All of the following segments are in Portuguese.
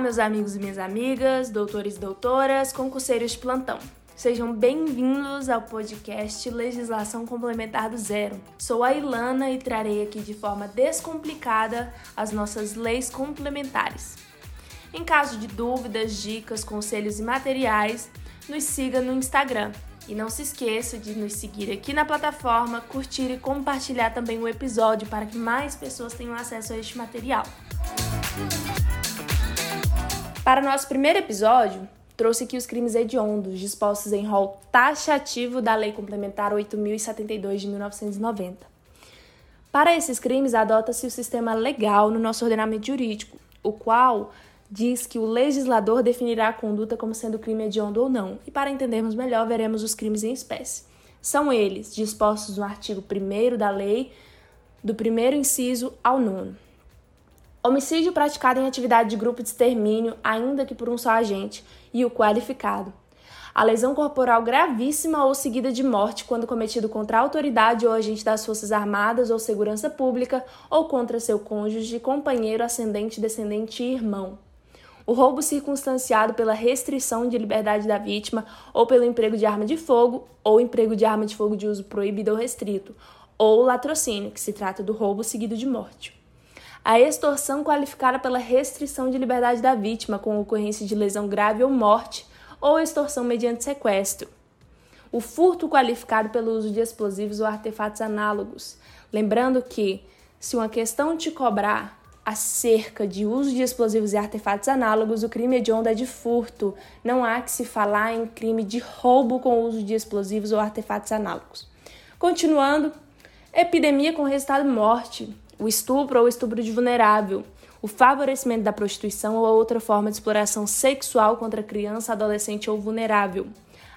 Olá, meus amigos e minhas amigas, doutores e doutoras, concurseiros de plantão. Sejam bem-vindos ao podcast Legislação Complementar do Zero. Sou a Ilana e trarei aqui de forma descomplicada as nossas leis complementares. Em caso de dúvidas, dicas, conselhos e materiais, nos siga no Instagram. E não se esqueça de nos seguir aqui na plataforma, curtir e compartilhar também o episódio para que mais pessoas tenham acesso a este material. Para nosso primeiro episódio, trouxe aqui os crimes hediondos dispostos em rol taxativo da Lei Complementar 8072 de 1990. Para esses crimes, adota-se o sistema legal no nosso ordenamento jurídico, o qual diz que o legislador definirá a conduta como sendo crime hediondo ou não. E para entendermos melhor, veremos os crimes em espécie. São eles dispostos no artigo 1 da lei, do primeiro inciso ao nono. Homicídio praticado em atividade de grupo de extermínio, ainda que por um só agente, e o qualificado. A lesão corporal gravíssima ou seguida de morte quando cometido contra a autoridade ou agente das Forças Armadas ou Segurança Pública ou contra seu cônjuge, companheiro, ascendente, descendente e irmão. O roubo circunstanciado pela restrição de liberdade da vítima ou pelo emprego de arma de fogo ou emprego de arma de fogo de uso proibido ou restrito, ou latrocínio, que se trata do roubo seguido de morte a extorsão qualificada pela restrição de liberdade da vítima com ocorrência de lesão grave ou morte, ou extorsão mediante sequestro. O furto qualificado pelo uso de explosivos ou artefatos análogos. Lembrando que, se uma questão te cobrar acerca de uso de explosivos e artefatos análogos, o crime hediondo é de furto. Não há que se falar em crime de roubo com uso de explosivos ou artefatos análogos. Continuando, epidemia com resultado morte o estupro ou estupro de vulnerável, o favorecimento da prostituição ou outra forma de exploração sexual contra criança, adolescente ou vulnerável,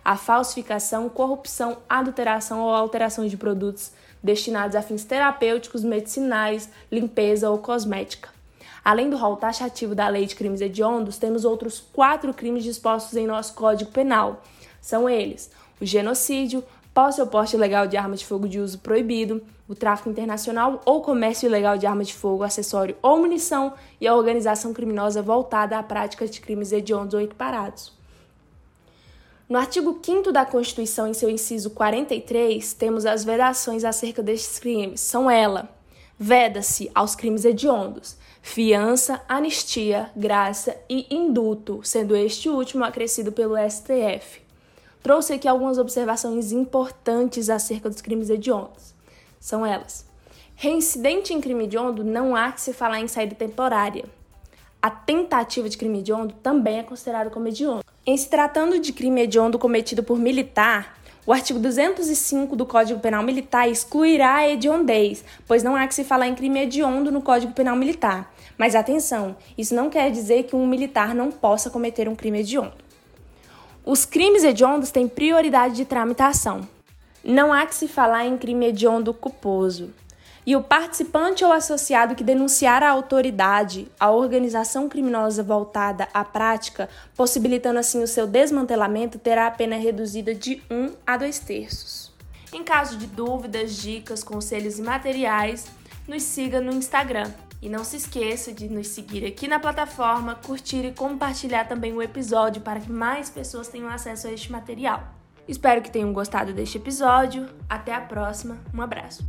a falsificação, corrupção, adulteração ou alteração de produtos destinados a fins terapêuticos, medicinais, limpeza ou cosmética. Além do rol taxativo da Lei de Crimes Hediondos, temos outros quatro crimes dispostos em nosso Código Penal. São eles: o genocídio, posse ou porte ilegal de arma de fogo de uso proibido, o tráfico internacional ou comércio ilegal de arma de fogo, acessório ou munição e a organização criminosa voltada à prática de crimes hediondos ou equiparados. No artigo 5 da Constituição, em seu inciso 43, temos as vedações acerca destes crimes. São ela: veda-se aos crimes hediondos, fiança, anistia, graça e indulto, sendo este último acrescido pelo STF trouxe aqui algumas observações importantes acerca dos crimes hediondos. São elas: reincidente em crime hediondo não há que se falar em saída temporária. A tentativa de crime hediondo também é considerada como hediondo. Em se tratando de crime hediondo cometido por militar, o artigo 205 do Código Penal Militar excluirá a hediondez, pois não há que se falar em crime hediondo no Código Penal Militar. Mas atenção, isso não quer dizer que um militar não possa cometer um crime hediondo. Os crimes hediondos têm prioridade de tramitação. Não há que se falar em crime hediondo culposo. E o participante ou associado que denunciar a autoridade, a organização criminosa voltada à prática, possibilitando assim o seu desmantelamento, terá a pena reduzida de 1 a 2 terços. Em caso de dúvidas, dicas, conselhos e materiais, nos siga no Instagram, e não se esqueça de nos seguir aqui na plataforma, curtir e compartilhar também o episódio para que mais pessoas tenham acesso a este material. Espero que tenham gostado deste episódio. Até a próxima. Um abraço.